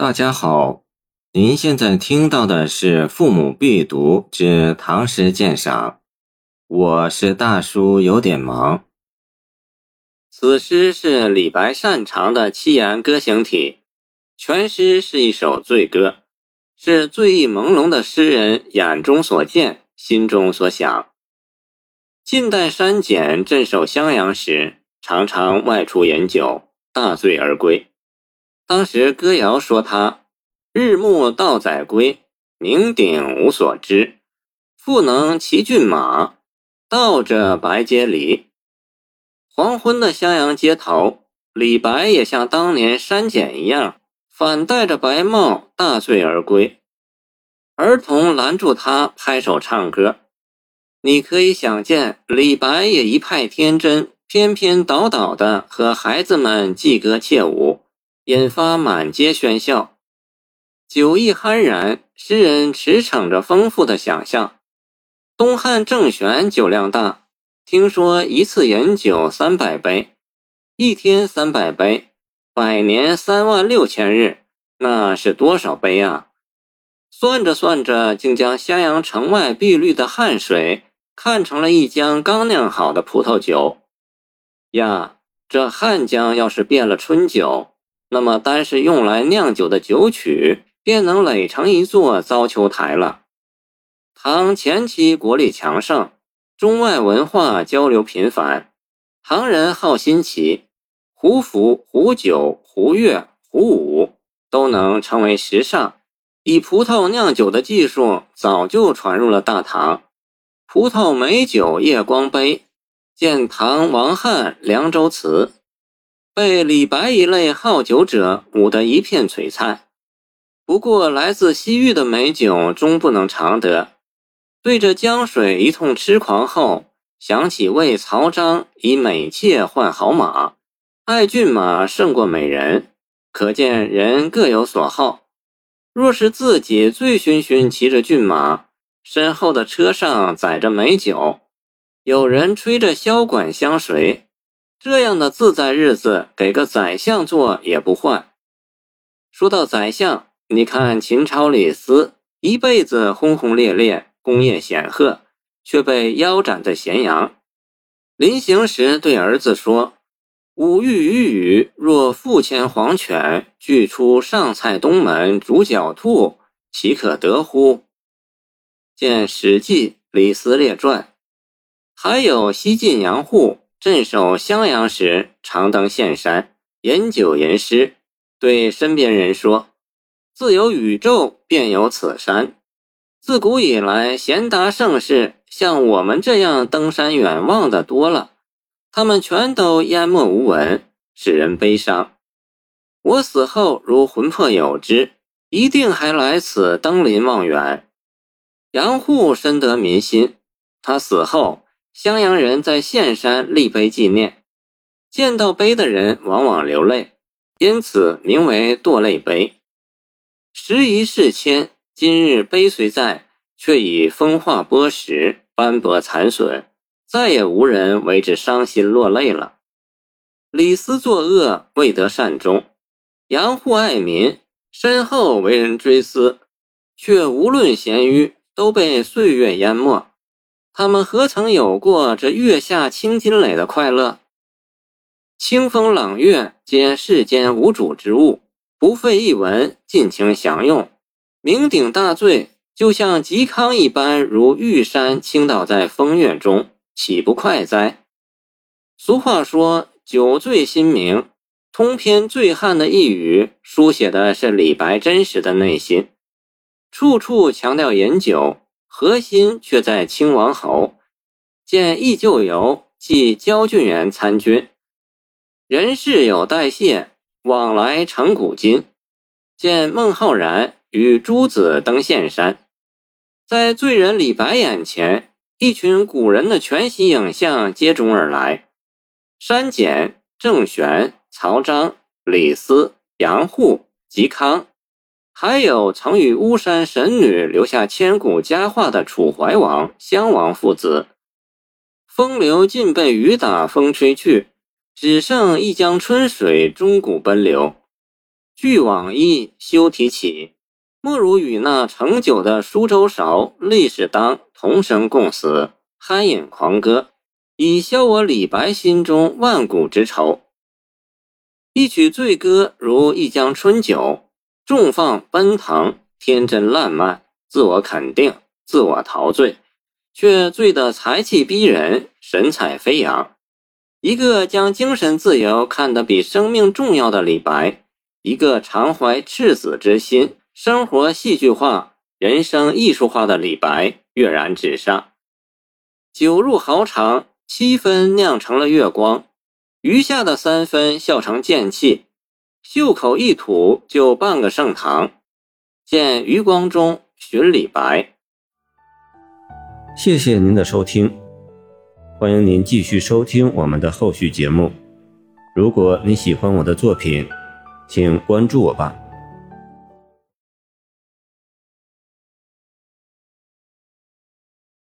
大家好，您现在听到的是《父母必读之唐诗鉴赏》，我是大叔，有点忙。此诗是李白擅长的七言歌行体，全诗是一首醉歌，是醉意朦胧的诗人眼中所见，心中所想。晋代山简镇守襄阳时，常常外出饮酒，大醉而归。当时歌谣说他日暮道载归，酩酊无所知，复能骑骏马，道着白阶离。黄昏的襄阳街头，李白也像当年山简一样，反戴着白帽，大醉而归。儿童拦住他，拍手唱歌。你可以想见，李白也一派天真，翩翩倒倒的和孩子们祭歌切舞，引发满街喧笑。酒意酣然，诗人驰骋着丰富的想象。东汉郑玄酒量大。听说一次饮酒三百杯，一天三百杯，百年三万六千日，那是多少杯啊？算着算着，竟将襄阳城外碧绿的汉水看成了一江刚酿好的葡萄酒。呀，这汉江要是变了春酒，那么单是用来酿酒的酒曲，便能垒成一座糟丘台了。唐前期国力强盛。中外文化交流频繁，唐人好新奇，胡服、胡酒、胡乐、胡舞都能成为时尚。以葡萄酿酒的技术早就传入了大唐。葡萄美酒夜光杯，见唐王翰《凉州词》，被李白一类好酒者舞得一片璀璨。不过，来自西域的美酒终不能常得。对着江水一通痴狂后，想起为曹彰以美妾换好马，爱骏马胜过美人，可见人各有所好。若是自己醉醺醺骑着骏马，身后的车上载着美酒，有人吹着箫管相随，这样的自在日子，给个宰相做也不换。说到宰相，你看秦朝李斯一辈子轰轰烈烈。功业显赫，却被腰斩在咸阳。临行时对儿子说：“吾欲与汝，若复牵黄犬，俱出上蔡东门逐狡兔，岂可得乎？”见《史记·李斯列传》。还有西晋杨户镇守襄阳时，常登岘山，饮酒吟诗，对身边人说：“自有宇宙，便有此山。”自古以来，贤达盛世像我们这样登山远望的多了，他们全都淹没无闻，使人悲伤。我死后如魂魄有之，一定还来此登临望远。杨户深得民心，他死后，襄阳人在岘山立碑纪念，见到碑的人往往流泪，因此名为堕泪碑。时移世迁。今日碑虽在，却已风化剥蚀、斑驳残损，再也无人为之伤心落泪了。李斯作恶未得善终，杨户爱民，身后为人追思，却无论贤愚，都被岁月淹没。他们何曾有过这月下清金垒的快乐？清风朗月，皆世间无主之物，不费一文，尽情享用。酩酊大醉，就像嵇康一般，如玉山倾倒在风月中，岂不快哉？俗话说“酒醉心明”，通篇醉汉的一语，书写的是李白真实的内心。处处强调饮酒，核心却在清王侯。见忆旧游，即焦俊元参军，人事有代谢，往来成古今。见孟浩然。与诸子登岘山，在醉人李白眼前，一群古人的全息影像接踵而来：山简、郑玄、曹彰、李斯、杨户、嵇康，还有曾与巫山神女留下千古佳话的楚怀王、襄王父子。风流尽被雨打风吹去，只剩一江春水终古奔流。俱往矣，休提起。莫如与那盛酒的苏州韶、历史当同生共死，酣饮狂歌，以消我李白心中万古之愁。一曲醉歌如一江春酒，众放奔腾，天真烂漫，自我肯定，自我陶醉，却醉得才气逼人，神采飞扬。一个将精神自由看得比生命重要的李白，一个常怀赤子之心。生活戏剧化、人生艺术化的李白跃然纸上。酒入豪肠，七分酿成了月光，余下的三分笑成剑气，袖口一吐就半个盛唐。见余光中寻李白。谢谢您的收听，欢迎您继续收听我们的后续节目。如果你喜欢我的作品，请关注我吧。